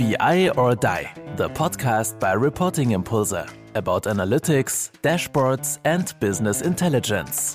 BI or Die, the podcast by Reporting Impulse about analytics, dashboards, and business intelligence.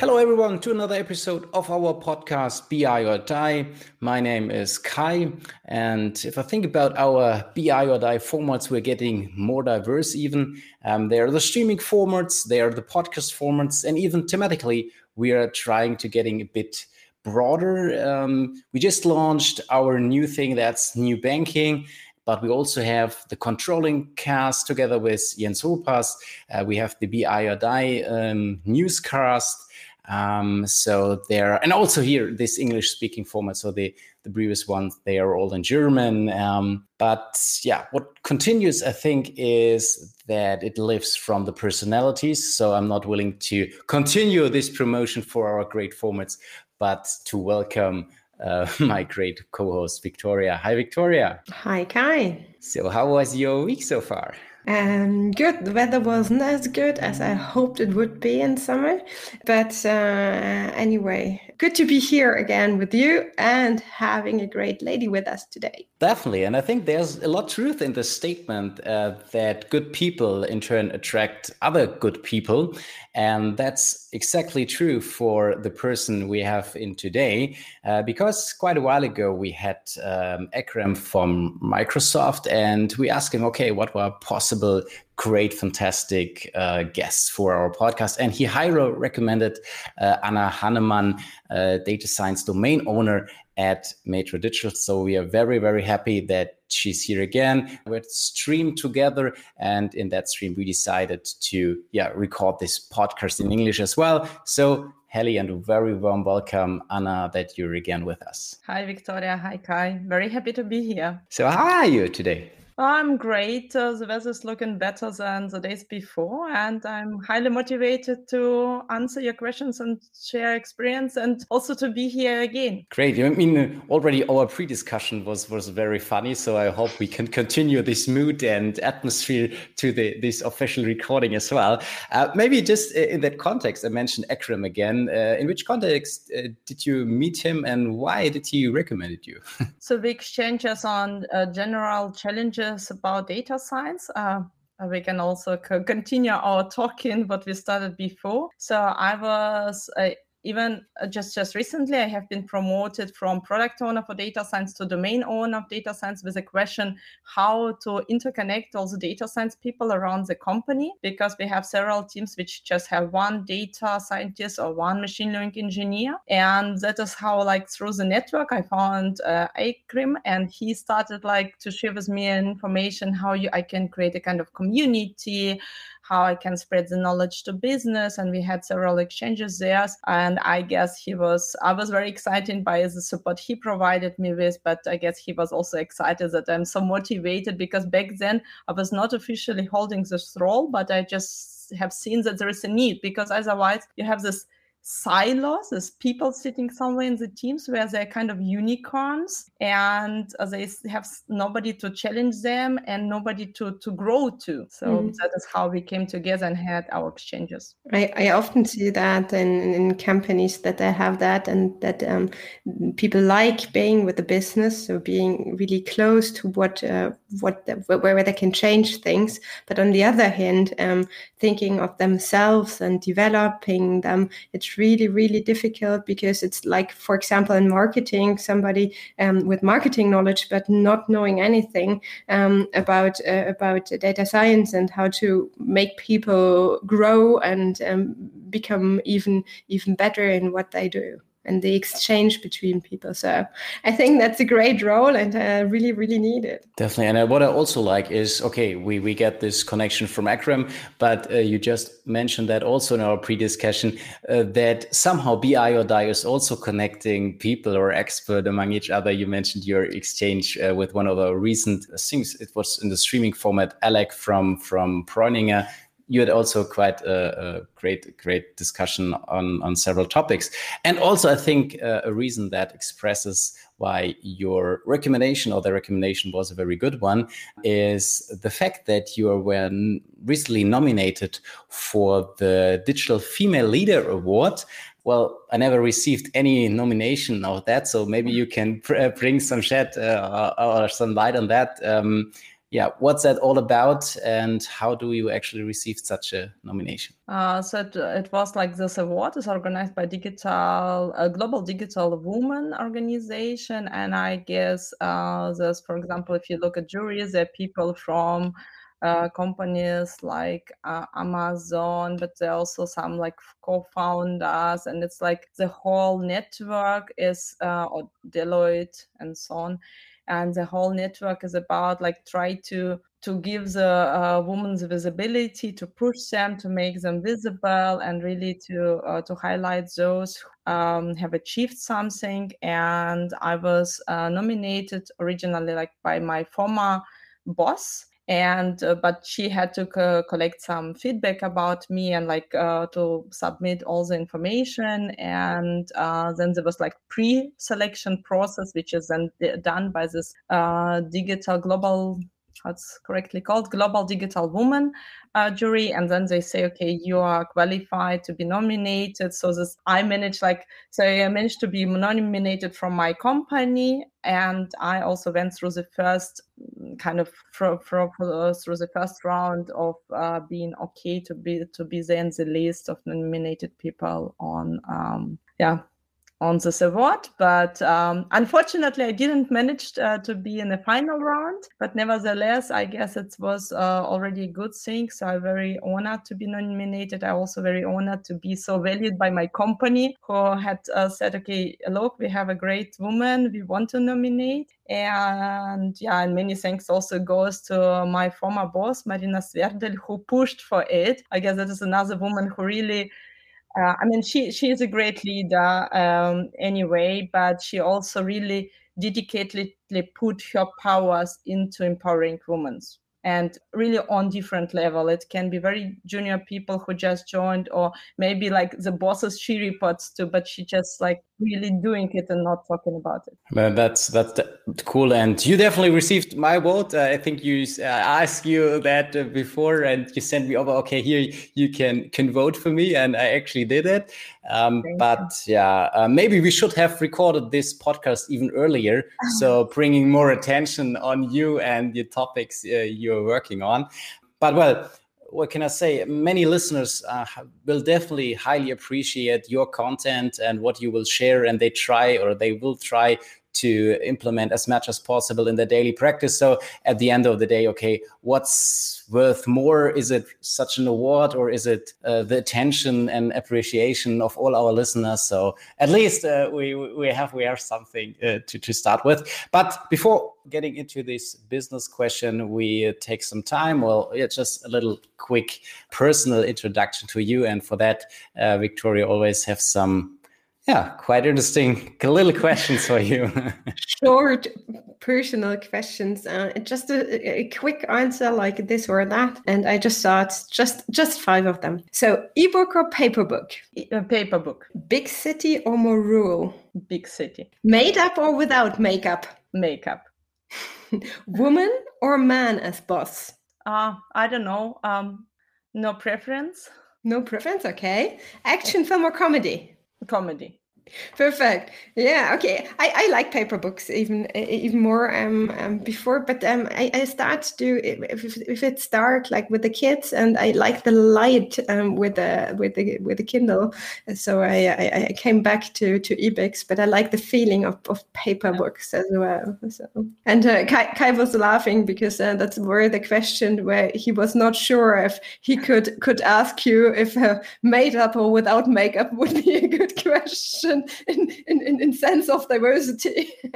Hello, everyone, to another episode of our podcast, BI or Die. My name is Kai. And if I think about our BI or Die formats, we're getting more diverse, even. Um, they are the streaming formats, they are the podcast formats, and even thematically, we are trying to getting a bit broader. Um, we just launched our new thing that's new banking but we also have the controlling cast together with Jens Rupas. Uh, we have the BI or Die um, newscast. Um, so there, and also here this English speaking format. So the the previous ones they are all in German. Um, but yeah, what continues, I think, is that it lives from the personalities. So I'm not willing to continue this promotion for our great formats, but to welcome uh, my great co-host Victoria. Hi, Victoria. Hi, Kai. So, how was your week so far? Um, good. The weather wasn't as good as I hoped it would be in summer, but uh, anyway, good to be here again with you and having a great lady with us today. Definitely, and I think there's a lot of truth in the statement uh, that good people in turn attract other good people, and that's exactly true for the person we have in today. Uh, because quite a while ago we had um, Ekrem from Microsoft, and we asked him, okay, what were possible great, fantastic uh, guests for our podcast. And he highly recommended uh, Anna Hannemann, uh, data science domain owner at Metro Digital. So we are very, very happy that she's here again. We streamed together, and in that stream, we decided to yeah record this podcast in English as well. So Helly and a very warm welcome, Anna, that you're again with us. Hi, Victoria. Hi, Kai. Very happy to be here. So, how are you today? I'm great. Uh, the weather's looking better than the days before, and I'm highly motivated to answer your questions and share experience, and also to be here again. Great. I mean, already our pre-discussion was was very funny, so I hope we can continue this mood and atmosphere to the this official recording as well. Uh, maybe just in that context, I mentioned Ekrem again. Uh, in which context uh, did you meet him, and why did he recommend you? so we exchange us on uh, general challenges about data science. Uh, we can also continue our talking what we started before. So I was even uh, just just recently i have been promoted from product owner for data science to domain owner of data science with a question how to interconnect all the data science people around the company because we have several teams which just have one data scientist or one machine learning engineer. And that is how like through the network i found uh, Ekrem and he started like to share with me information how you i can create a kind of community how I can spread the knowledge to business. And we had several exchanges there. And I guess he was, I was very excited by the support he provided me with, but I guess he was also excited that I'm so motivated because back then I was not officially holding this role, but I just have seen that there is a need because otherwise you have this silos as people sitting somewhere in the teams where they're kind of unicorns and they have nobody to challenge them and nobody to to grow to. So mm. that is how we came together and had our exchanges. I, I often see that in, in companies that they have that and that um, people like being with the business so being really close to what uh, what the, where, where they can change things. But on the other hand um, thinking of themselves and developing them it's really really difficult because it's like for example in marketing somebody um, with marketing knowledge but not knowing anything um, about uh, about data science and how to make people grow and um, become even even better in what they do and the exchange between people. So I think that's a great role and I really, really need it. Definitely. And uh, what I also like is okay, we, we get this connection from Ekrem, but uh, you just mentioned that also in our pre discussion uh, that somehow BI or Die is also connecting people or expert among each other. You mentioned your exchange uh, with one of our recent things, it was in the streaming format, Alec from, from Breuninger you had also quite a, a, great great discussion on on several topics and also i think uh, a reason that expresses why your recommendation or the recommendation was a very good one is the fact that you were recently nominated for the digital female leader award well, I never received any nomination of that, so maybe you can bring some shed uh, or some light on that. Um, yeah, what's that all about, and how do you actually receive such a nomination? Uh, so it, it, was like this award is organized by Digital a Global Digital Woman Organization, and I guess uh, there's, for example, if you look at juries, there are people from uh, companies like uh, Amazon, but there are also some like co-founders, and it's like the whole network is uh, or Deloitte and so on, and the whole network is about like try to to give the uh, women's visibility, to push them, to make them visible, and really to uh, to highlight those who um, have achieved something. And I was uh, nominated originally like by my former boss and uh, but she had to co- collect some feedback about me and like uh, to submit all the information. And uh, then there was like pre-selection process which is then d- done by this uh, digital global what's correctly called global digital woman uh, jury. And then they say okay you are qualified to be nominated. So this i managed like so i managed to be nominated from my company. And i also went through the first mm, kind of through, through, through the first round of uh, being okay to be to be there in the list of nominated people on um, yeah on this award. But um, unfortunately, I didn't manage uh, to be in the final round. But nevertheless, I guess it was uh, already a good thing. So I'm very honored to be nominated. I'm also very honored to be so valued by my company, who had uh, said, "Okay, look, we have a great woman. We want to nominate." And yeah, and many thanks also goes to my former boss, Marina Sverdel, who pushed for it. I guess that is another woman who really uh, I mean, she she is a great leader um, anyway, but she also really dedicatedly put her powers into empowering women and really on different level. It can be very junior people who just joined or maybe like the bosses she reports to but she just like really doing it and not talking about it. Well, that's that's cool and you definitely received my vote. Uh, i think you uh, asked you that uh, before and you sent me over okay here you can can vote for me and i actually did it. Um, but you. yeah uh, maybe we should have recorded this podcast even earlier. So bringing more attention on you and your topics uh, working on but well what can I say? Many listeners uh, will definitely highly appreciate your content and what you will share, and they try or they will try to implement as much as possible in their daily practice. So at the end of the day, okay, what's worth more? Is it such an award or is it uh, the attention and appreciation of all our listeners? So at least uh, we we have we have something uh, to to start with. But before getting into this business question, we take some time. Well, yeah, just a little quick personal introduction to you, and for that, uh, Victoria always have some yeah, quite interesting. Little questions for you. Short, personal questions. Uh, just a, a, quick answer like this or that, and I just thought just just five of them. So, ebook or paper book? E- paper book. Big city or more rural? Big city. Made up or without makeup? Makeup. Woman or man as boss? Uh, I don't know. Um, no preference. No preference. Okay. Action film or comedy? Comedy. Perfect. Yeah. Okay. I, I like paper books even even more um, um before, but um I, I start to do if, if it's dark like with the kids, and I like the light um with the with the with the Kindle. So I I, I came back to to ebooks, but I like the feeling of, of paper books as well. So and uh, Kai, Kai was laughing because uh, that's where the question where he was not sure if he could could ask you if uh, made up or without makeup would be a good question in in, in, in sense of diversity.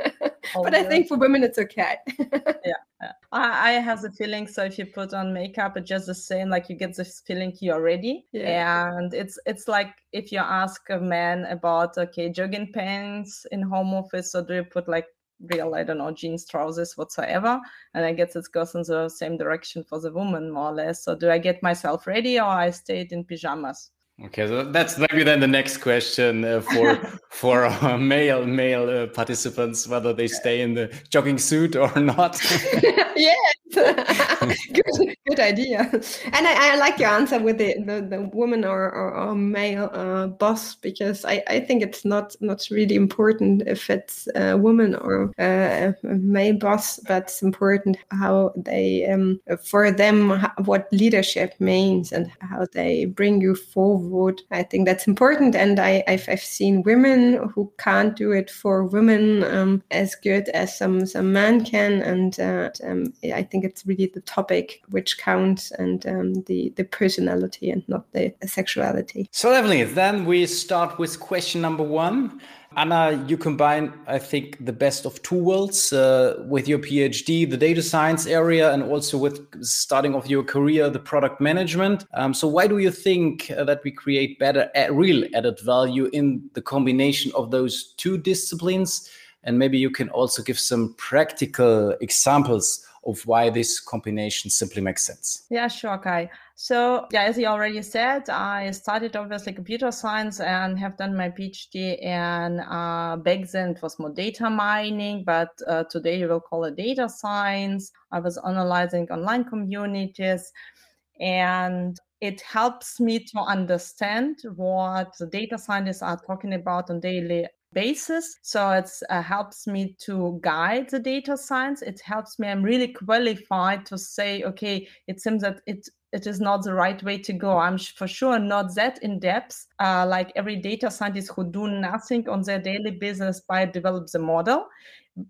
but I think for women it's okay. yeah. I, I have the feeling so if you put on makeup it's just the same like you get this feeling you're ready yeah. and it's it's like if you ask a man about okay jogging pants in home office or do you put like real i don't know jeans trousers whatsoever and i guess it goes in the same direction for the woman more or less so do i get myself ready or i stayed in pajamas Okay, so that's maybe then the next question uh, for for uh, male male uh, participants whether they stay in the jogging suit or not. yes, good, good idea. And I, I, like your answer with the, the, the woman or, or, or male uh, boss because I, I think it's not not really important if it's a woman or a male boss, but it's important how they um, for them what leadership means and how they bring you forward. I think that's important, and I I've, I've seen women who can't do it for women um, as good as some some men can, and uh, um, I think it's really the topic which counts and um, the the personality and not the sexuality. So lovely. Then we start with question number one. Anna, you combine, I think, the best of two worlds uh, with your PhD, the data science area, and also with starting off your career, the product management. Um, so, why do you think uh, that we create better, uh, real added value in the combination of those two disciplines? And maybe you can also give some practical examples of why this combination simply makes sense. Yeah, sure, Kai. So, yeah, as you already said, I studied obviously computer science and have done my PhD in uh, back then it was more data mining, but uh, today you will call it data science. I was analyzing online communities and it helps me to understand what the data scientists are talking about on daily basis. So it uh, helps me to guide the data science. It helps me. I'm really qualified to say, okay, it seems that it it is not the right way to go. I'm for sure not that in depth, uh, like every data scientist who do nothing on their daily business by develop the model.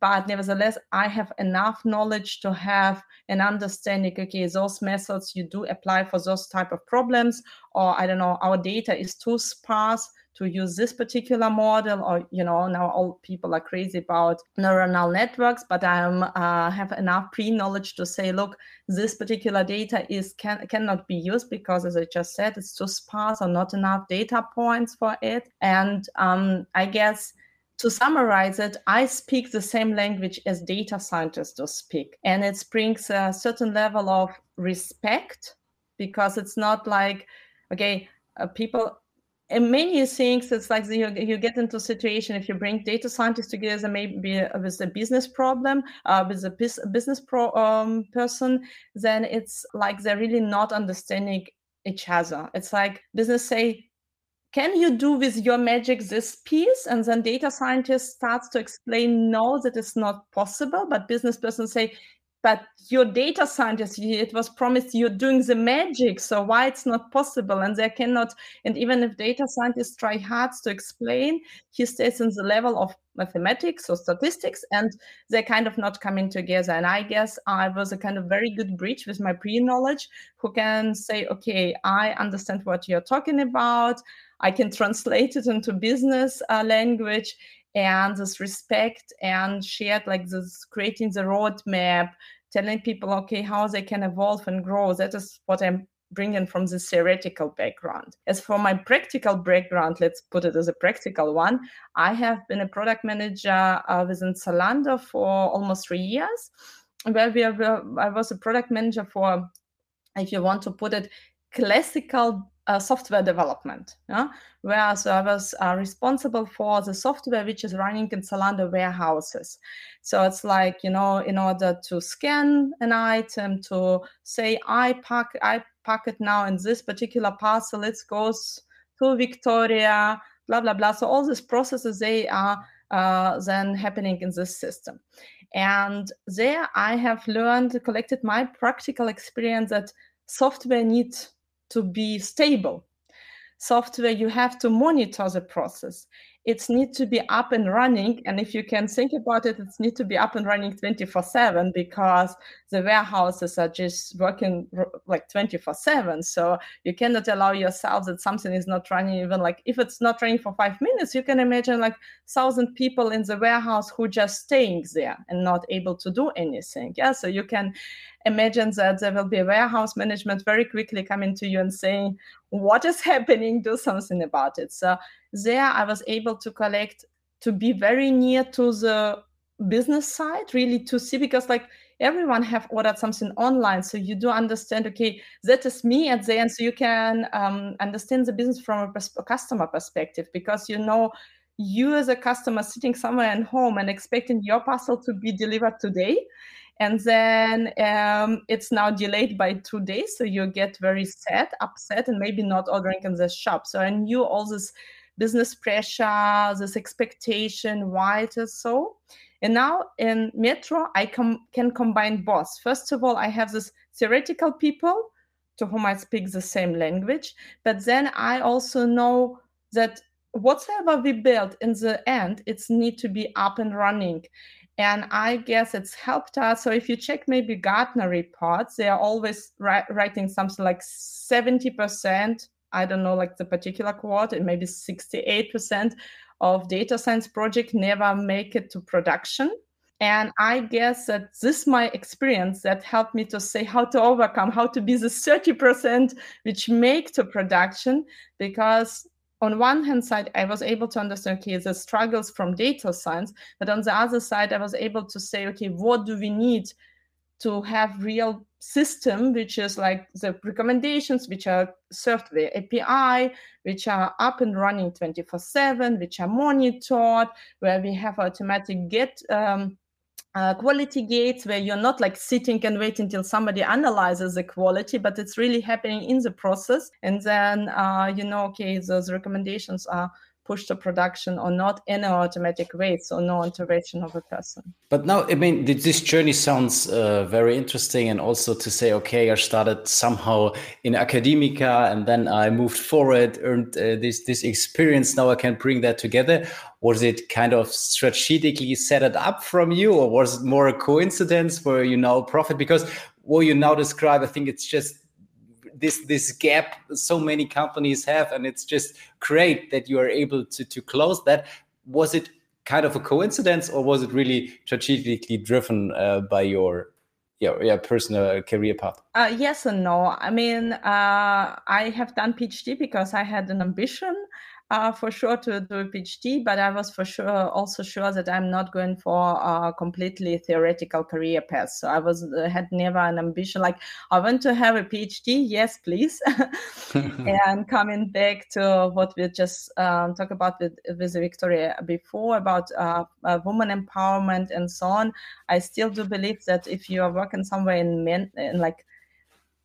But nevertheless, I have enough knowledge to have an understanding. Okay, those methods you do apply for those type of problems, or I don't know, our data is too sparse to use this particular model or you know now all people are crazy about neuronal networks but i uh, have enough pre-knowledge to say look this particular data is can cannot be used because as i just said it's too sparse or not enough data points for it and um, i guess to summarize it, I speak the same language as data scientists do speak. And it brings a certain level of respect because it's not like, okay, uh, people and many things it's like you, you get into a situation if you bring data scientists together maybe with a business problem uh, with a business pro, um, person then it's like they're really not understanding each other. It's like business say can you do with your magic this piece? And then data scientist starts to explain no that is not possible. But business person say but your data scientist it was promised you're doing the magic so why it's not possible? And they cannot and even if data scientists try hard to explain he stays in the level of mathematics or statistics and they're kind of not coming together. And i guess i was a kind of very good bridge with my pre-knowledge who can say okay i understand what you're talking about. I can translate it into business uh, language and this respect and shared like this creating the roadmap telling people okay how they can evolve and grow. That is what i'm bringing from the theoretical background. As for my practical background let's put it as a practical one i have been a product manager uh, within zalando for almost three years where we are, i was a product manager for if you want to put it classical uh, software development. Yeah? Whereas I was responsible for the software which is running in Zalando warehouses. So it's like, you know, in order to scan an item, to say, I pack, I pack it now in this particular parcel, it goes to Victoria, blah, blah, blah. So all these processes, they are uh, then happening in this system. And there I have learned, collected my practical experience that software needs to be stable. Software, you have to monitor the process. It needs to be up and running. And if you can think about it, it needs to be up and running 24 7 because the warehouses are just working like 24 7. So you cannot allow yourself that something is not running even like if it's not running for five minutes, you can imagine like thousand people in the warehouse who just staying there and not able to do anything. Yeah. So you can imagine that there will be a warehouse management very quickly coming to you and saying, What is happening? Do something about it. So there I was able to collect to be very near to the business side, really to see because like everyone have ordered something online so you do understand okay that is me at the end so you can um, understand the business from a, pers- a customer perspective because you know you as a customer sitting somewhere at home and expecting your parcel to be delivered today and then um, it's now delayed by two days so you get very sad upset and maybe not ordering in the shop. So i knew all this business pressure this expectation why it is so. And now in metro i com- can combine both. First of all i have this theoretical people to whom i speak the same language but then i also know that whatever we build in the end it's need to be up and running and I guess it's helped us. So if you check maybe Gartner reports, they are always ri- writing something like 70%, I don't know, like the particular quote, it maybe 68% of data science project never make it to production. And I guess that this my experience that helped me to say how to overcome, how to be the 30% which make to production, because on one hand side i was able to understand okay the struggles from data science but on the other side i was able to say okay what do we need to have real system which is like the recommendations which are served via api which are up and running 24 7 which are monitored where we have automatic get um, uh, quality gates where you're not like sitting and waiting until somebody analyzes the quality but it's really happening in the process. And then uh, you know okay those recommendations are push to production or not in an automatic way so no intervention of a person. But now i mean this journey sounds uh, very interesting and also to say okay i started somehow in academia and then i moved forward earned uh, this this experience. Now i can bring that together. Was it kind of strategically set it up from you or was it more a coincidence where you now profit? Because what you now describe i think it's just this this gap so many companies have and it's just great that you are able to to close that was it kind of a coincidence or was it really strategically driven uh, by your yeah, yeah, personal career path? Uh, yes and no. I mean, uh, I have done PhD because I had an ambition uh, for sure to do a PhD, but I was for sure also sure that I'm not going for a completely theoretical career path. So I was uh, had never an ambition like I want to have a PhD. Yes, please. and coming back to what we just um, talked about with, with Victoria before about uh, uh, woman empowerment and so on, I still do believe that if you are working somewhere in men in like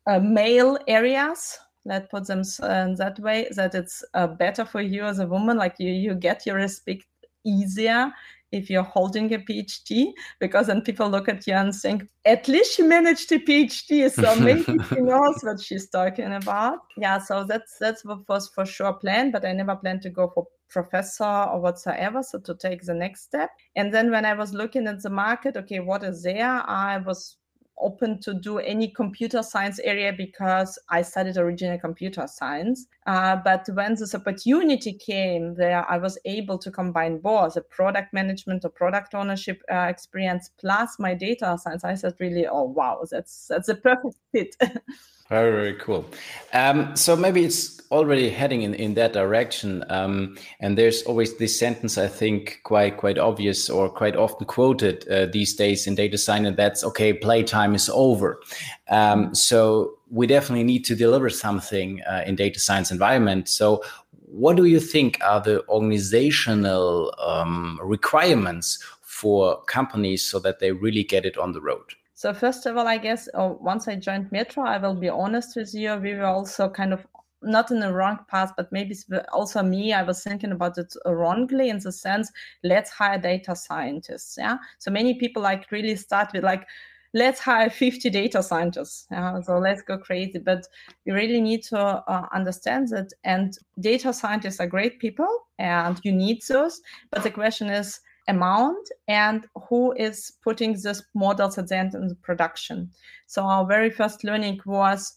uh, male areas let's put them in that way that it's uh, better for you as a woman like you you get your respect easier if you're holding a phd because then people look at you and think at least she managed a phd so maybe she knows what she's talking about. Yeah so that's that's what was for sure planned but i never planned to go for professor or whatsoever so to take the next step. And then when i was looking at the market okay what is there? I was open to do any computer science area because I studied original computer science. Uh, but when this opportunity came where I was able to combine both the product management or product ownership uh, experience plus my data science, I said really, oh wow, that's that's a perfect fit. Very, very cool. Um, so maybe it's already heading in, in that direction. Um, and there's always this sentence, I think, quite quite obvious or quite often quoted uh, these days in data science, and that's okay, playtime is over. Um, so we definitely need to deliver something uh, in data science environment. So what do you think are the organizational um, requirements for companies so that they really get it on the road? So first of all, I guess uh, once I joined Metro, I will be honest with you, we were also kind of not in the wrong path, but maybe also me, I was thinking about it wrongly in the sense, let's hire data scientists. Yeah. So many people like really start with like, let's hire 50 data scientists. Yeah? So let's go crazy. But you really need to uh, understand that. And data scientists are great people and you need those. But the question is, amount and who is putting these models at the end in the production. So our very first learning was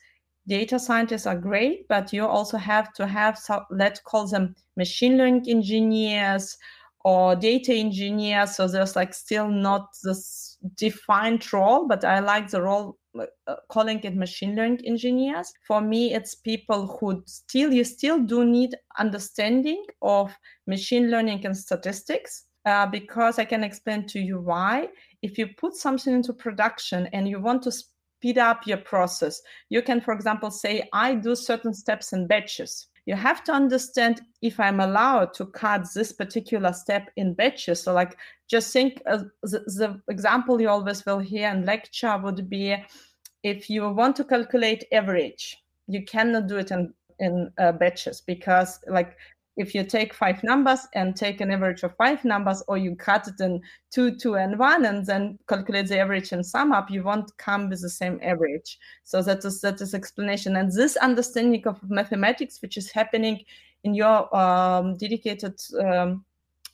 data scientists are great, but you also have to have, so let's call them machine learning engineers or data engineers. So there's like still not this defined role, but I like the role uh, calling it machine learning engineers. For me, it's people who still, you still do need understanding of machine learning and statistics uh, because I can explain to you why. If you put something into production and you want to speed up your process, you can, for example, say, I do certain steps in batches. you have to understand if i'm allowed to cut this particular step in batches so like just think uh, the, the example you always will hear in lecture would be if you want to calculate average you cannot do it in in uh, batches because like if you take five numbers and take an average of five numbers or you cut it in two two and one and then calculate the average and sum up you won't come with the same average. So that is that is explanation. And this understanding of mathematics which is happening in your um, dedicated um,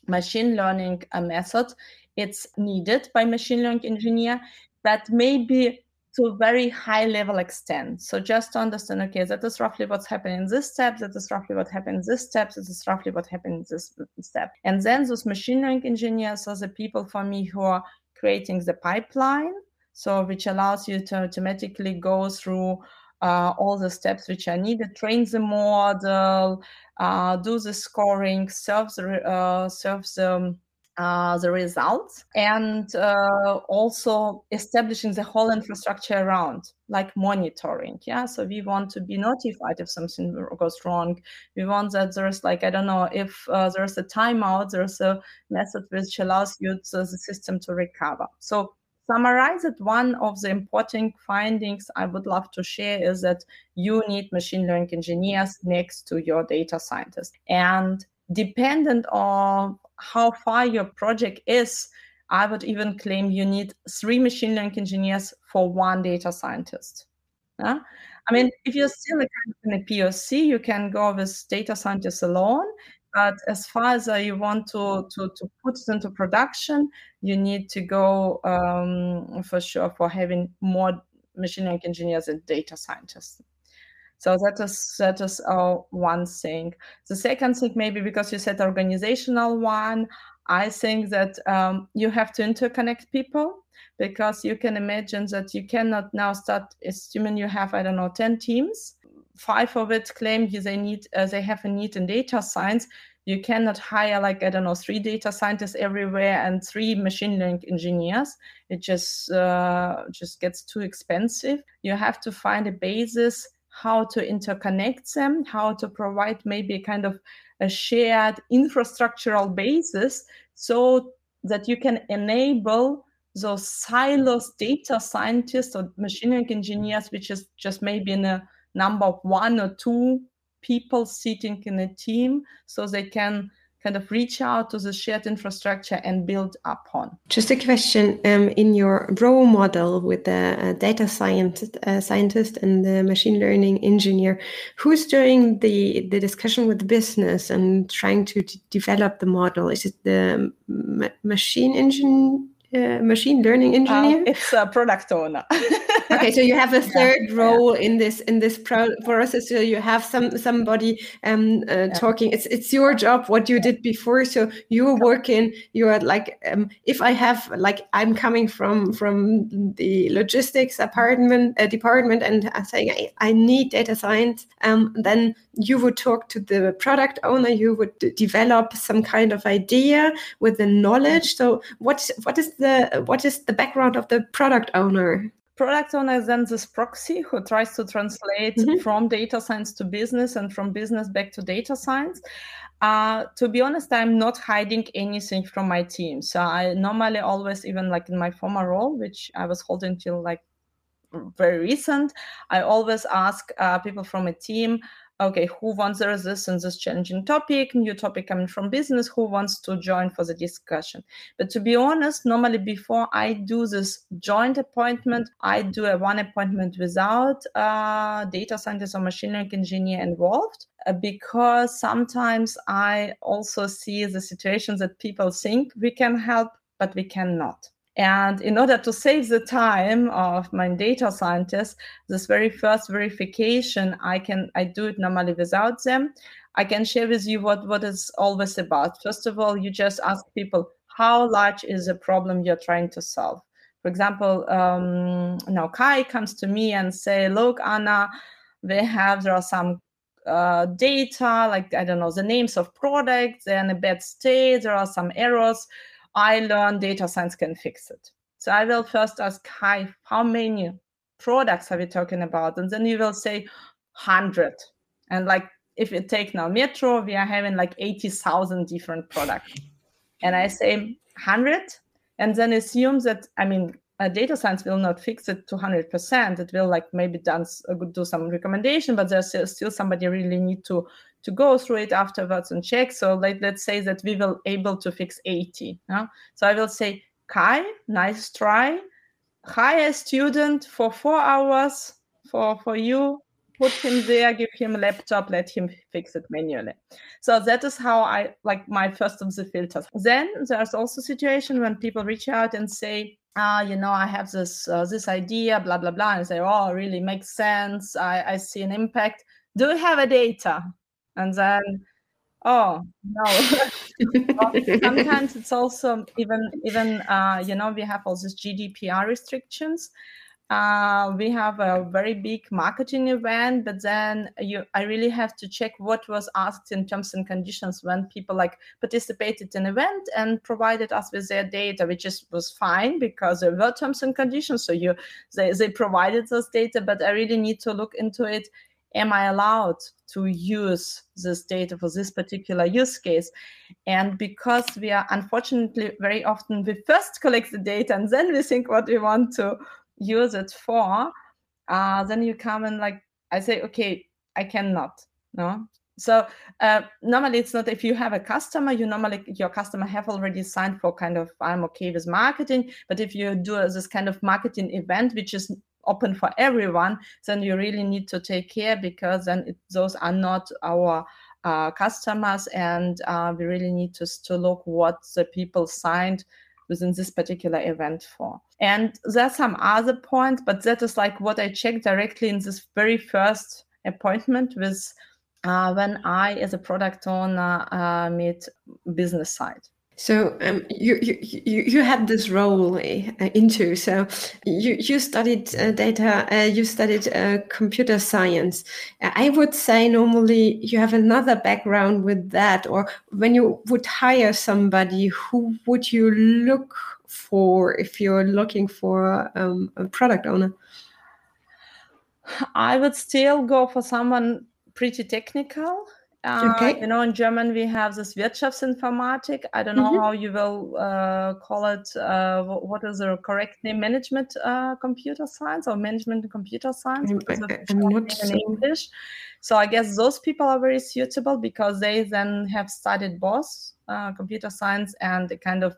machine learning uh, method it's needed by machine learning engineer. That may be to a very high level extent. So just to understand, okay, that is roughly what's happening in this step, that is roughly what happened in this step, that is roughly what happened in this step. And then those machine learning engineers are the people for me who are creating the pipeline, so which allows you to automatically go through uh, all the steps which are needed, train the model, uh, do the scoring, serve the, uh, serve the uh, the results and uh, also establishing the whole infrastructure around like monitoring yeah? So we want to be notified if something goes wrong. We want that there's like i don't know if uh, there's a timeout there's a method which allows you to, the system to recover. So summarize it one of the important findings i would love to share is that you need machine learning engineers next to your data scientists. And dependent on how far your project is, I would even claim you need three machine learning engineers for one data scientist. Yeah? I mean, if you're still in a POC, you can go with data scientists alone. But as far as uh, you want to, to, to put it into production, you need to go um, for sure for having more machine learning engineers and data scientists. So that is that is uh, one thing. The second thing, maybe because you said organizational one, I think that um, you have to interconnect people because you can imagine that you cannot now start assuming you have I don't know ten teams, five of it claim they need uh, they have a need in data science. You cannot hire like I don't know three data scientists everywhere and three machine learning engineers. It just uh, just gets too expensive. You have to find a basis how to interconnect them, how to provide maybe a kind of a shared infrastructural basis so that you can enable those silos data scientists or machine learning engineers, which is just maybe in a number of one or two people sitting in a team, so they can kind of reach out to the shared infrastructure and build upon. Just a question um, in your role model with the uh, data scientist, uh, scientist and the machine learning engineer, who's doing the, the discussion with the business and trying to develop the model? Is it the machine engine? Uh, machine learning uh, engineer? it's a product owner. okay so you have a third yeah, role yeah. in this in this process. So you have some somebody um uh, yeah. talking. It's it's your job what you did before. So you're working you're like um, if i have like i'm coming from from the logistics apartment uh, department and i'm saying I, I need data science um then you would talk to the product owner. You would develop some kind of idea with the knowledge. So what what is the what is the background of the product owner product owner is then this proxy who tries to translate mm-hmm. from data science to business and from business back to data science. Uh, to be honest, I'm not hiding anything from my team. So I normally always, even like in my former role, which I was holding till like very recent, I always ask uh, people from a team okay, who wants there is this challenging topic, new topic coming from business, who wants to join for the discussion. But to be honest, normally before I do this joint appointment, I do a one appointment without a data scientist or machine learning engineer involved uh, because sometimes I also see the situations that people think we can help, but we cannot. And in order to save the time of my data scientists, this very first verification, I can I do it normally without them. I can share with you what what is always about. First of all, you just ask people how large is the problem you're trying to solve. For example, um, now Kai comes to me and say, "Look, Anna, we have there are some uh, data, like I don't know the names of products, they're in a bad state. There are some errors." I learned data science can fix it. So I will first ask, hi, how many products are we talking about? And then you will say 100. And like if you take now Metro, we are having like 80,000 different products. And I say 100 and then assume that, I mean, a data science will not fix it to 100%. It will like maybe uh, do some recommendation, but there's still somebody really need to to go through it afterwards and check. So let, let's say that we will able to fix 80. Yeah? So I will say, Kai, nice try. Hire a student for four hours for, for you put him there, give him a laptop, let him fix it manually. So that is how I like my first of the filters. Then there's also situation when people reach out and say, ah, you know, I have this uh, this idea, blah blah blah, and say, oh, really makes sense. I, I see an impact. Do you have a data? And then, oh no. sometimes it's also even even uh, you know we have all these GDPR restrictions uh, we have a very big marketing event but then you i really have to check what was asked in terms and conditions when people like participated in event and provided us with their data which is was fine because there were terms and conditions so you they, they provided those data but i really need to look into it am i allowed to use this data for this particular use case and because we are unfortunately very often we first collect the data and then we think what we want to use it for, uh, then you come and like I say, okay, I cannot. No. So uh, normally it's not if you have a customer, you normally your customer have already signed for kind of I'm okay with marketing. But if you do this kind of marketing event, which is open for everyone, then you really need to take care because then it, those are not our uh, customers, and uh, we really need to to look what the people signed within this particular event for. And there's some other points, but that is like what I checked directly in this very first appointment with uh, when I, as a product owner, uh, meet business side. So um, you, you you had this role uh, into so you you studied uh, data uh, you studied uh, computer science. I would say normally you have another background with that, or when you would hire somebody, who would you look for if you're looking for um, a product owner? I would still go for someone pretty technical uh, okay. You know, in German we have this Wirtschaftsinformatik. I don't know mm-hmm. how you will uh, call it. Uh, what is the correct name? Management uh, computer science or management computer science? I'm, I'm not in English. So I guess those people are very suitable because they then have studied both uh, computer science and the kind of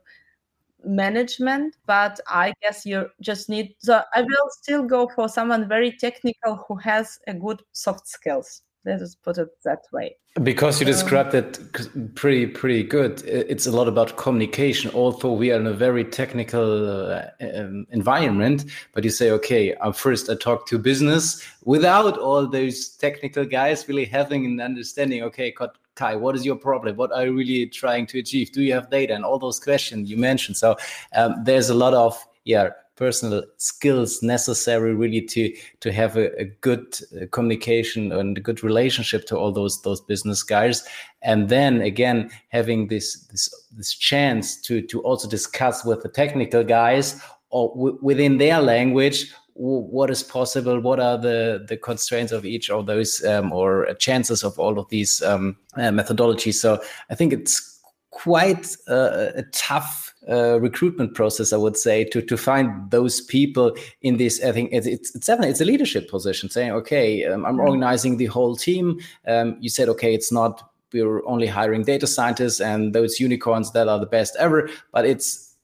management. But I guess you just need. So I will still go for someone very technical who has a good soft skills let us put it that way. Because you described it pretty pretty good. It's a lot about communication although we are in a very technical uh, um, environment but you say okay um, first i talk to business without all those technical guys really having an understanding okay kai what is your problem? What are you really trying to achieve? Do you have data? And all those questions you mentioned. So um, there's a lot of yeah personal skills necessary really to to have a, a good uh, communication and a good relationship to all those those business guys. And then again having this this this chance to to also discuss with the technical guys or within their language what is possible what are the the constraints of each of those um, or chances of all of these um, uh, methodologies. So i think it's quite a, a tough uh, recruitment process, I would say, to to find those people in this. I think it's it's, it's definitely it's a leadership position, saying, okay, um, I'm organizing the whole team. Um, you said, okay, it's not we're only hiring data scientists and those unicorns that are the best ever, but it's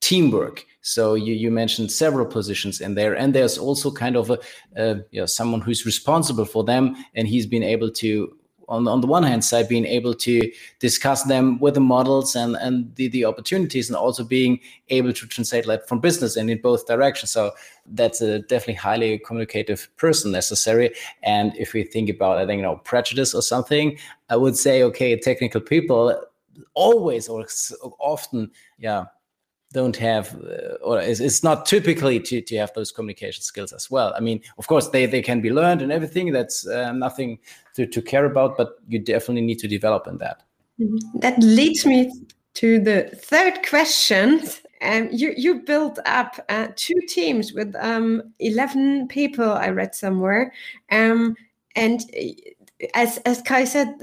teamwork. So you, you mentioned several positions in there, and there's also kind of a uh, you know, someone who's responsible for them, and he's been able to on, on the one hand side being able to discuss them with the models and and the, the opportunities and also being able to translate that from business and in both directions. So that's a definitely highly communicative person necessary. And if we think about i think you know prejudice or something i would say okay technical people always or often yeah don't have uh, or it's, it's, not typically to, to have those communication skills as well. I mean of course they, they can be learned and everything. That's uh, nothing to, to care about but you definitely need to develop in that. Mm-hmm. that leads me to the third question. Um, you you built up uh, two teams with um, 11 people i read somewhere. Um, and as as Kai said,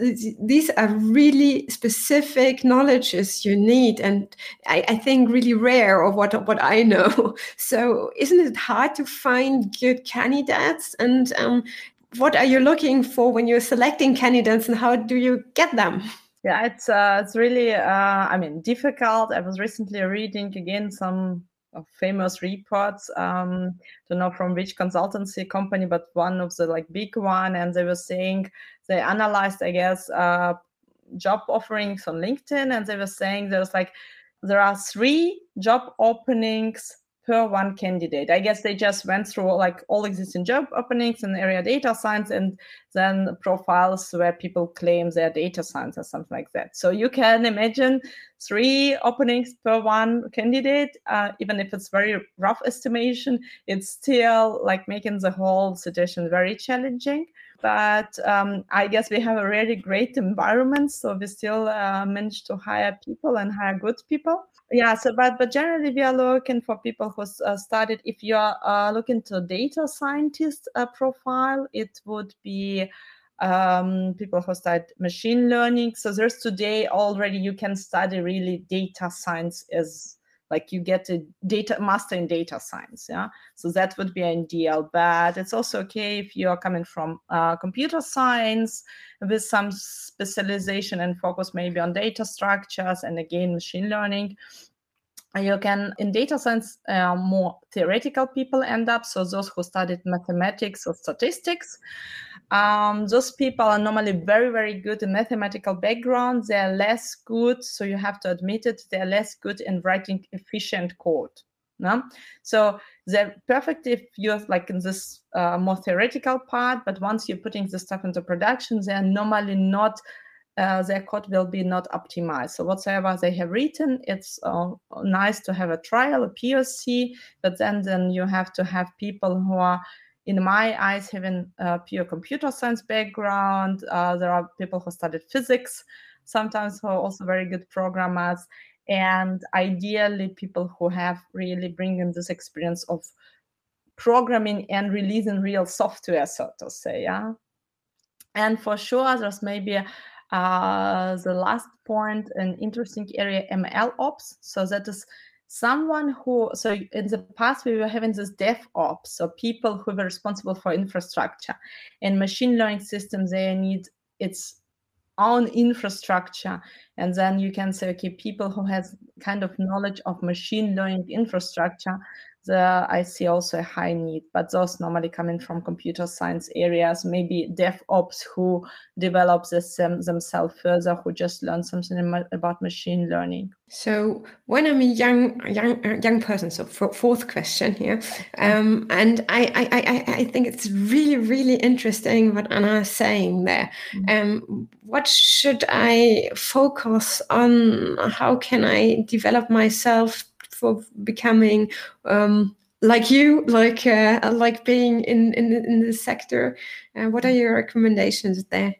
these are really specific knowledges you need, and I, I think really rare of what what I know. So isn't it hard to find good candidates? And um, what are you looking for when you're selecting candidates, and how do you get them? Yeah, it's uh, it's really uh, I mean difficult. I was recently reading again some famous reports. Um, don't know from which consultancy company, but one of the like big one, and they were saying they analyzed, I guess, uh, job offerings on LinkedIn, and they were saying there's like there are three job openings per one candidate. I guess they just went through like all existing job openings in area data science and then profiles where people claim they're data science or something like that. So you can imagine three openings per one candidate, uh, even if it's very rough estimation, it's still like making the whole situation very challenging but um, I guess we have a really great environment, so we still uh, manage to hire people and hire good people yeah so but but generally we are looking for people who uh, if you are uh, looking to data scientist uh, profile it would be um, people who study machine learning. So there's today already you can study really data science as like you get a data master in data science yeah? So that would be an ideal but it's also okay if you are coming from uh, computer science with some specialization and focus maybe on data structures and again machine learning you can in data science uh, more theoretical people end up so those who studied mathematics or statistics um, those people are normally very very good in mathematical background they're less good so you have to admit it they're less good in writing efficient code no? so they're perfect if you're like in this uh, more theoretical part but once you're putting the stuff into production they're normally not uh, their code will be not optimized. So whatsoever they have written, it's uh, nice to have a trial, a POC, but then then you have to have people who are, in my eyes, having a pure computer science background. Uh, there are people who studied physics, sometimes who are also very good programmers, and ideally people who have really bringing this experience of programming and releasing real software, so to say. Yeah. And for sure, there's maybe uh, the last point, an interesting area, ML ops. So that is someone who, so in the past we were having this DevOps, so people who were responsible for infrastructure. And machine learning systems, they need its own infrastructure. And then you can say, okay, people who has kind of knowledge of machine learning infrastructure, the, I see also a high need, but those normally coming from computer science areas, maybe DevOps who develop this um, themselves further, who just learn something about machine learning. So when I'm a young young young person, so fourth question here, um, and I, I I I think it's really really interesting what Anna is saying there. Mm-hmm. Um, what should I focus on? How can I develop myself for becoming um, like you, like uh, like being in in, in the sector? Uh, what are your recommendations there?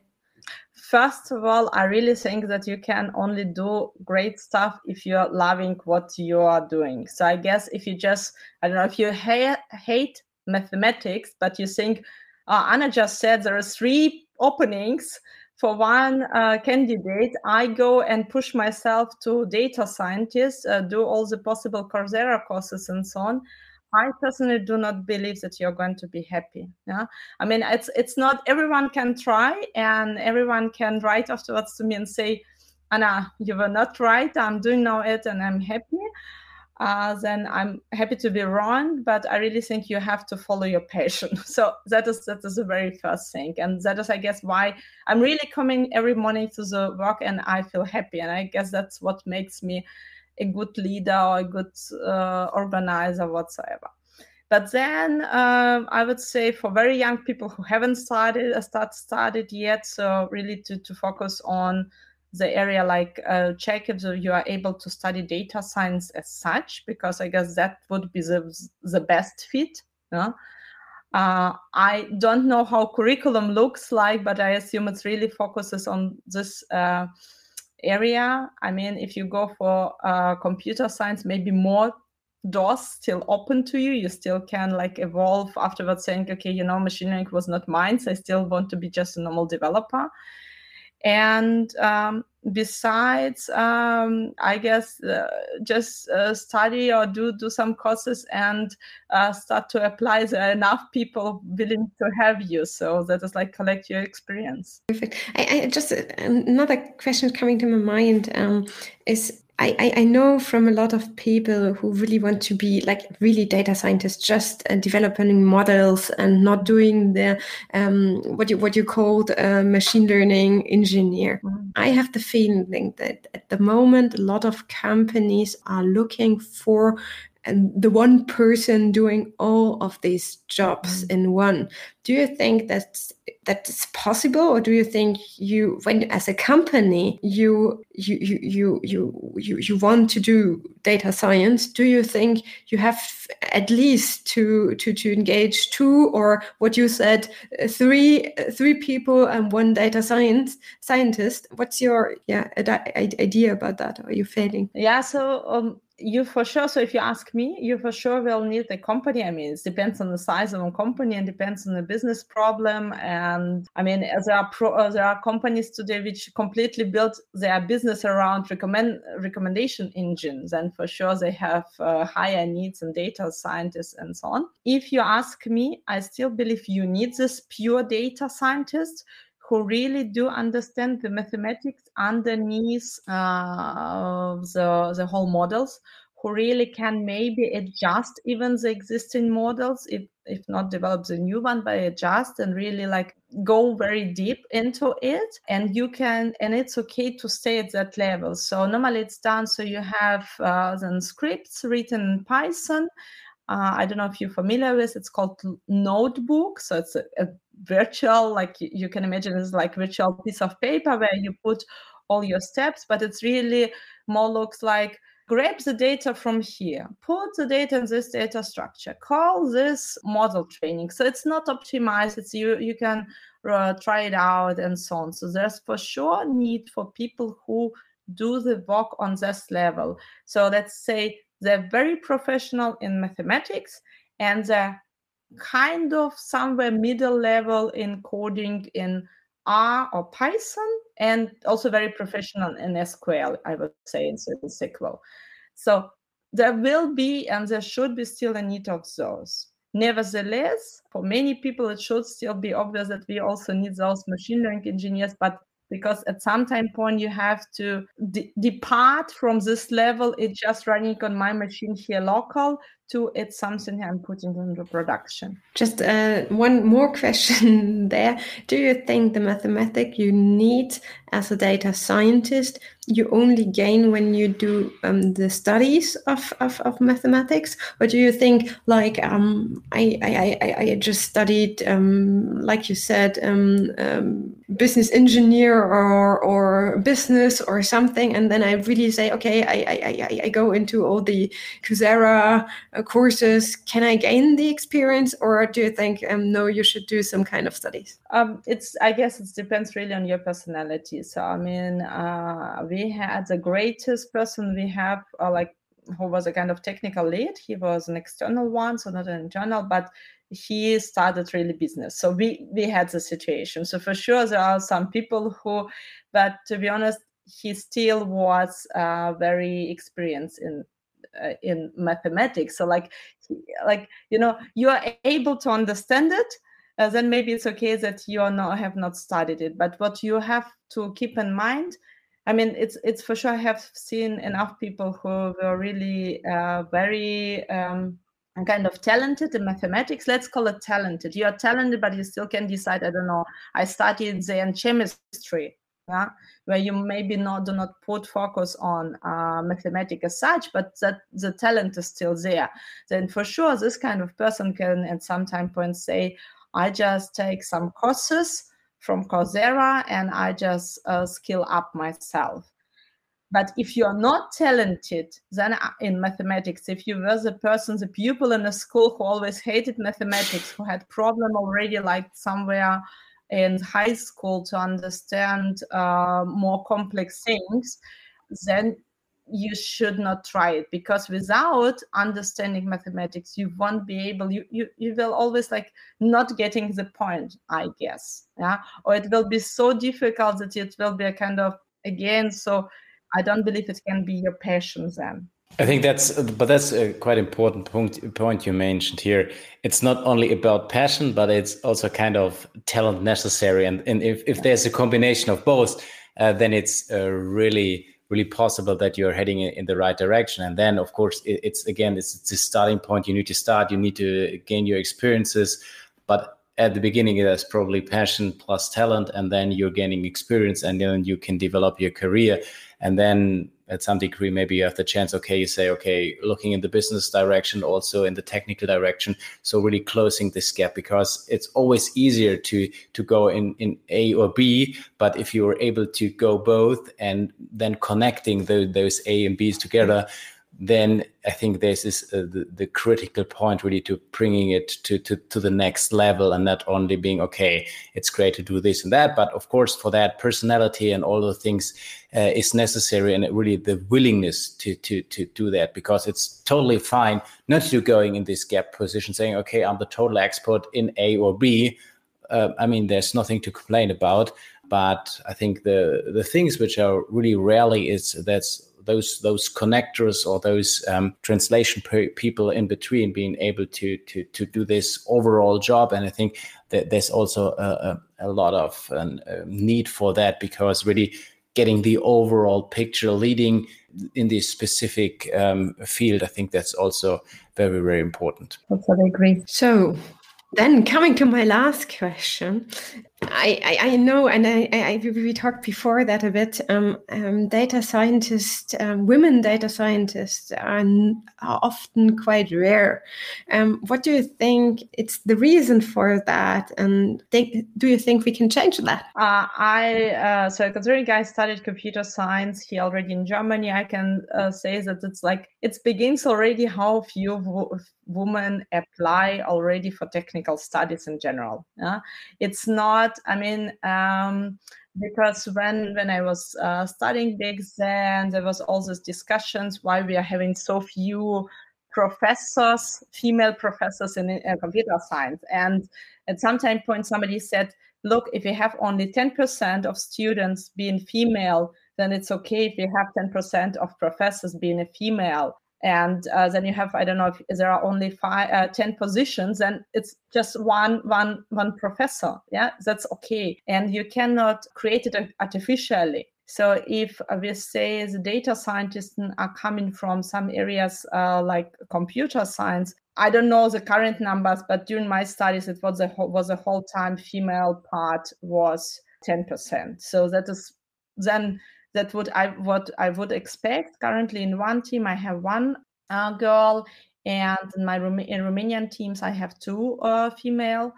First of all, I really think that you can only do great stuff if you're loving what you are doing. So I guess if you just, I don't know, if you ha- hate mathematics, but you think, uh, Anna just said there are three openings for one uh, candidate, I go and push myself to data scientist, uh, do all the possible Coursera courses and so on. I personally do not believe that you're going to be happy. Yeah, I mean, it's it's not everyone can try, and everyone can write afterwards to me and say, "Anna, you were not right. I'm doing now it, and I'm happy." Uh, then I'm happy to be wrong, but I really think you have to follow your passion. So that is that is the very first thing, and that is, I guess, why I'm really coming every morning to the work and I feel happy, and I guess that's what makes me a good leader or a good uh, organizer whatsoever. But then uh, I would say for very young people who haven't started uh, start started yet, so really to to focus on the area like uh, check if you are able to study data science as such because i guess that would be the, the best fit yeah? uh, i don't know how curriculum looks like but i assume it really focuses on this uh, area i mean if you go for uh, computer science maybe more doors still open to you. You still can like evolve afterwards, saying, okay, you know, machine learning was not mine, so I still want to be just a normal developer. And um, besides, um, I guess uh, just uh, study or do do some courses and uh, start to apply. There are enough people willing to have you, so that is like collect your experience. Perfect. I, I just another question coming to my mind um, is I, I know from a lot of people who really want to be like really data scientists, just uh, developing models and not doing the um, what you what you called a machine learning engineer. Mm-hmm. I have the feeling that at the moment a lot of companies are looking for and the one person doing all of these jobs mm. in one. Do you think that's that's possible or do you think you when as a company you you you you you you, you want to do data science do you think you have at least to to to engage two or what you said three three people and one data science scientist? What's your yeah idea about that? Are you failing? Yeah so um you for sure so if you ask me you for sure will need a company. I mean it depends on the size of a company and depends on the business problem. And i mean there are pro, uh, there are companies today which completely build their business around recommend recommendation engines and for sure they have uh, higher needs and data scientists and so on. If you ask me i still believe you need this pure data scientist who really do understand the mathematics underneath uh, the, the whole models, who really can maybe adjust even the existing models, if, if not develop the new one, but adjust and really like go very deep into it. And you can, and it's okay to stay at that level. So normally it's done. So you have uh, then scripts written in Python. Uh, I don't know if you're familiar with it's called notebook. So it's a, a virtual like you can imagine it's like virtual piece of paper where you put all your steps but it's really more looks like grab the data from here. Put the data in this data structure. Call this model training. So it's not optimized. It's you you can uh, try it out and so on. So there's for sure need for people who do the work on this level. So let's say they're very professional in mathematics and they're kind of somewhere middle level in coding in R or Python, and also very professional in SQL, I would say, in SQL. So there will be and there should be still a need of those. Nevertheless, for many people, it should still be obvious that we also need those machine learning engineers, but because at some time point you have to de- depart from this level. It's just running on my machine here local to it's something i'm putting into production. Just uh, one more question there. Do you think the mathematic you need as a data scientist you only gain when you do um, the studies of, of, of, mathematics? Or do you think like um, I, I, I, I, just studied um, like you said um, um, business engineer or, or business or something and then i really say okay i, I, I go into all the coursera uh, courses can i gain the experience or do you think um, no you should do some kind of studies it's i guess it depends really on your personality so i mean uh, we we had the greatest person we have, uh, like who was a kind of technical lead. He was an external one, so not an internal, but he started really business. So we we had the situation. So for sure there are some people who, but to be honest, he still was uh, very experienced in uh, in mathematics. So like like you know you are able to understand it. Uh, then maybe it's okay that you are not have not studied it. But what you have to keep in mind I mean, it's it's for sure. I have seen enough people who were really uh, very um, kind of talented in mathematics. Let's call it talented. You are talented, but you still can decide. I don't know. I studied then chemistry, yeah, where you maybe not do not put focus on uh, mathematics as such, but that the talent is still there. Then for sure, this kind of person can at some time point say, "I just take some courses." from Coursera and I just uh, skill up myself. But if you're not talented, then uh, in mathematics, if you were the person, the pupil in a school who always hated mathematics, who had problem already like somewhere in high school to understand uh, more complex things, then you should not try it. Because without understanding mathematics you won't be able you you, you will always like not getting the point i guess yeah? Or it will be so difficult that it will be a kind of again so i don't believe it can be your passion then I think that's, but that's a quite important point, point you mentioned here. It's not only about passion, but it's also kind of talent necessary. And, and if, if there's a combination of both, uh, then it's uh, really really possible that you're heading in the right direction. And then, of course, it, it's again, it's, it's a starting point. You need to start. You need to gain your experiences, but at the beginning, there's probably passion plus talent, and then you're gaining experience, and then you can develop your career. And then at some degree maybe you have the chance okay you say okay looking in the business direction also in the technical direction so really closing this gap because it's always easier to to go in in a or b but if you are able to go both and then connecting the, those a and b's together then I think this is uh, the, the, critical point really to bringing it to, to, to the next level and not only being, okay, it's great to do this and that, but of course for that personality and all the things uh, is necessary and really the willingness to, to, to do that because it's totally fine not to going in this gap position saying, okay, I'm the total expert in A or B. Uh, I mean, there's nothing to complain about. But I think the the things which are really rarely is that's those those connectors or those um, translation people in between being able to to to do this overall job. And i think that there's also a, a, lot of need for that because really getting the overall picture leading in this specific um, field i think that's also very very important. I agree. So then coming to my last question, I, I, know, and I, I, we talked before that a bit. Um, um, data scientists, um, women data scientists, are, are often quite rare. Um, what do you think? It's the reason for that, and think, do you think we can change that? Uh, I uh, so considering I studied computer science here already in Germany, I can uh, say that it's like it begins already how few women apply already for technical studies in general. Yeah? It's not, I mean, um, because when when I was uh, studying back then, there was all these discussions why we are having so few professors, female professors in uh, computer science. And at some time point, somebody said, look, if you have only 10% of students being female, then it's okay if you have 10% of professors being a female and uh, then you have i don't know if there are only five uh, 10 positions and it's just one one one professor. Yeah that's okay. And you cannot create it artificially. So if uh, we say the data scientists are coming from some areas uh, like computer science i don't know the current numbers but during my studies it was a was a whole time female part was 10% so that is then that would I what I would expect. Currently, in one team, I have one uh, girl, and in my in Romanian teams, I have two uh, female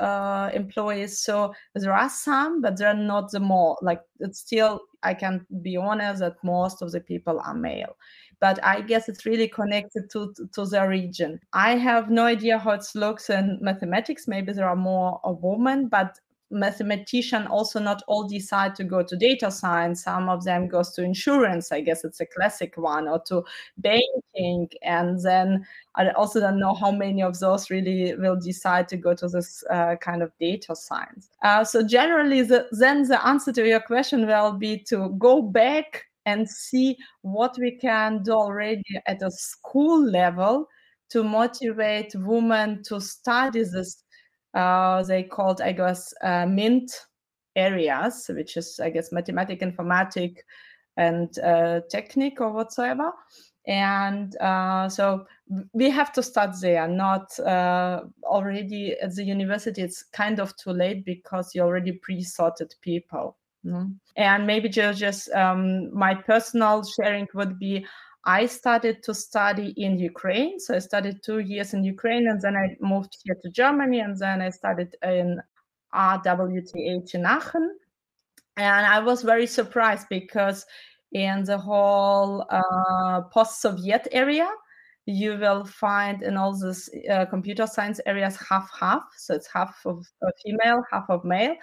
uh, employees. So there are some, but they're not the more. Like it's still, I can be honest that most of the people are male. But I guess it's really connected to, to, to the region. I have no idea how it looks in mathematics. Maybe there are more of women, but mathematician also not all decide to go to data science. Some of them goes to insurance. I guess it's a classic one or to banking. And then i also don't know how many of those really will decide to go to this uh, kind of data science. Uh, so generally the, then the answer to your question will be to go back and see what we can do already at a school level to motivate women to study this uh, they called, I guess, uh, MINT areas, which is, I guess, mathematic, informatic, and uh, technique or whatsoever. And uh, so we have to start there, not uh, already at the university. It's kind of too late because you already pre sorted people. Mm-hmm. And maybe just, just um, my personal sharing would be I started to study in Ukraine. So I studied two years in Ukraine and then I moved here to Germany and then I studied in RWTH in Aachen. And I was very surprised because in the whole uh, post Soviet area, you will find in all these uh, computer science areas half half. So it's half of female, half of male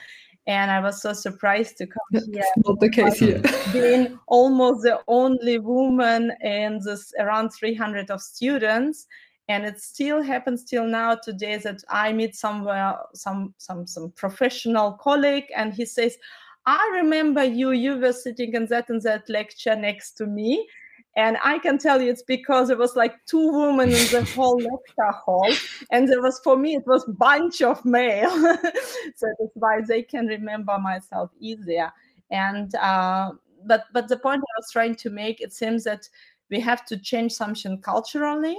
and I was so surprised to come here. Not the case here. being almost the only woman in this around 300 of students, and it still happens till now today that I meet somewhere some some some professional colleague, and he says, "I remember you. You were sitting in that and that lecture next to me." And I can tell you it's because there was like two women in the whole lecture hall. And there was, for me, it was bunch of male. so that's why they can remember myself easier. And, uh, but, but the point I was trying to make, it seems that we have to change something culturally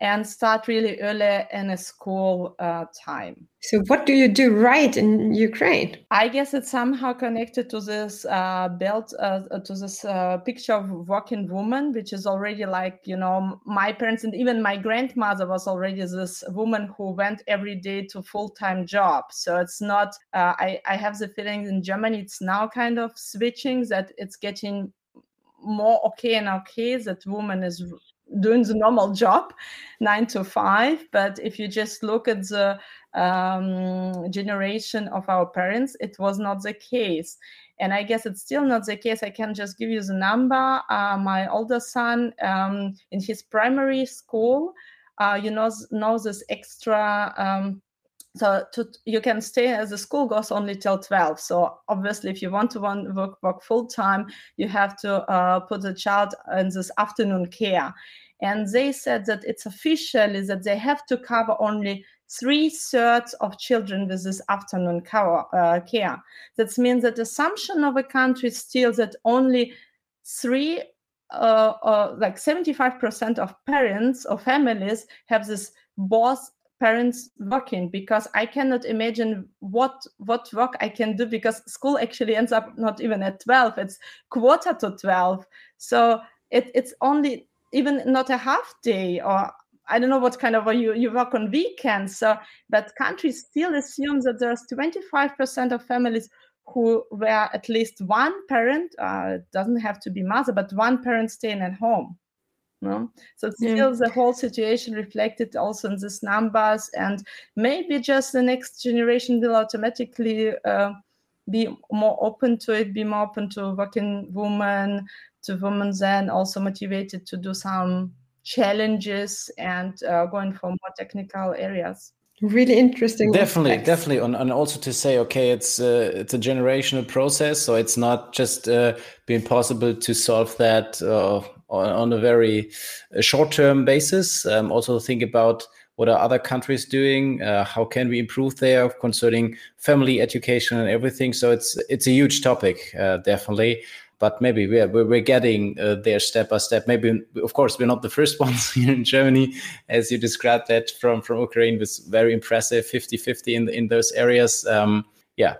and start really early in a school uh, time. So, what do you do right in Ukraine? I guess it's somehow connected to this uh, belt, uh, to this uh, picture of working woman, which is already like you know my parents and even my grandmother was already this woman who went every day to full time job. So it's not. Uh, I I have the feeling in Germany it's now kind of switching that it's getting more okay and okay that woman is doing the normal job nine to five. But if you just look at the um, generation of our parents it was not the case. And i guess it's still not the case. I can just give you the number. Uh, my older son um, in his primary school uh, you know knows this extra um, so to, you can stay as the school goes only till 12 so obviously if you want to work, work full time you have to uh, put the child in this afternoon care. And they said that it's officially that they have to cover only three thirds of children with this afternoon cover, uh, care. That means that assumption of a country still that only three uh, uh, like 75% of parents or families have this both parents working because i cannot imagine what what work i can do because school actually ends up not even at 12 it's quarter to 12 so it, it's only even not a half day or I don't know what kind of you you work on weekends. So, but countries still assume that there's 25% of families who where at least one parent uh, doesn't have to be mother, but one parent staying at home. No? So still yeah. the whole situation reflected also in these numbers, and maybe just the next generation will automatically uh, be more open to it, be more open to working women, to women then also motivated to do some challenges and uh, going for more technical areas really interesting definitely aspects. definitely and, and also to say okay it's uh, it's a generational process so it's not just uh, being possible to solve that uh, on, a very uh, short term basis um, also think about what are other countries doing uh, how can we improve there concerning family education and everything so it's it's a huge topic uh, definitely but maybe we're, we're getting uh, there step by step. Maybe, of course, we're not the first ones here in Germany, as you described that from, from Ukraine was very impressive, 50 50 in, in those areas. Um, yeah,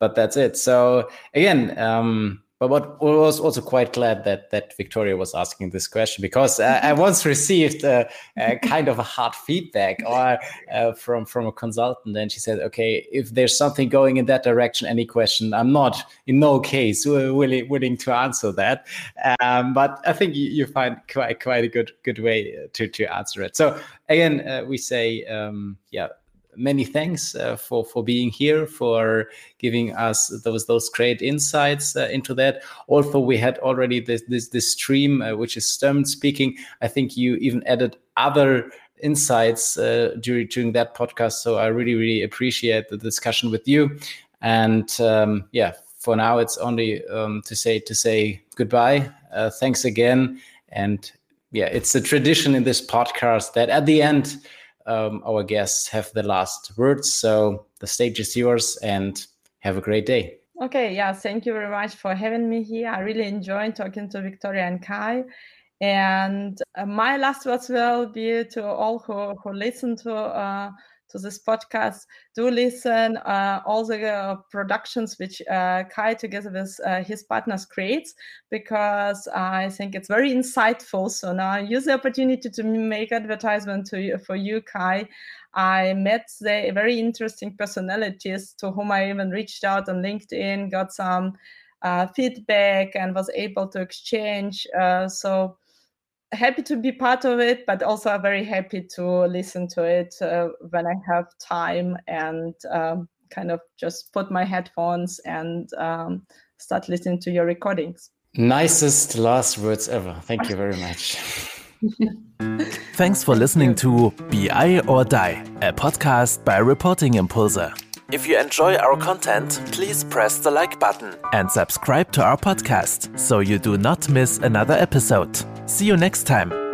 but that's it. So, again, um, but what I was also quite glad that that Victoria was asking this question because uh, I once received a, a, kind of a hard feedback or uh, from from a consultant, and she said, "Okay, if there's something going in that direction, any question, I'm not in no case willing willing to answer that." Um, but I think you, you, find quite quite a good good way to to answer it. So again, uh, we say, um, yeah many thanks uh, for for being here for giving us those those great insights uh, into that. Also we had already this this, this stream uh, which is Sturm speaking. I think you even added other insights uh, during during that podcast so i really really appreciate the discussion with you. And um, yeah for now it's only um, to say to say goodbye uh, thanks again. And yeah it's a tradition in this podcast that at the end um, our guests have the last words. So the stage is yours and have a great day. Okay, yeah, thank you very much for having me here. I really enjoyed talking to Victoria and Kai. And uh, my last words will be to all who, who listen to uh, to this podcast. Do listen uh, all the uh, productions which uh, Kai together with uh, his partners creates because I think it's very insightful. So now I use the opportunity to make advertisement to you, for you, Kai. I met the very interesting personalities to whom I even reached out on LinkedIn, got some uh, feedback, and was able to exchange. Uh, so happy to be part of it, but also very happy to listen to it uh, when I have time and um, kind of just put my headphones and um, start listening to your recordings. Nicest last words ever. Thank you very much. Thanks for listening to BI or Die, a podcast by Reporting Impulse. If you enjoy our content, please press the like button and subscribe to our podcast so you do not miss another episode. See you next time.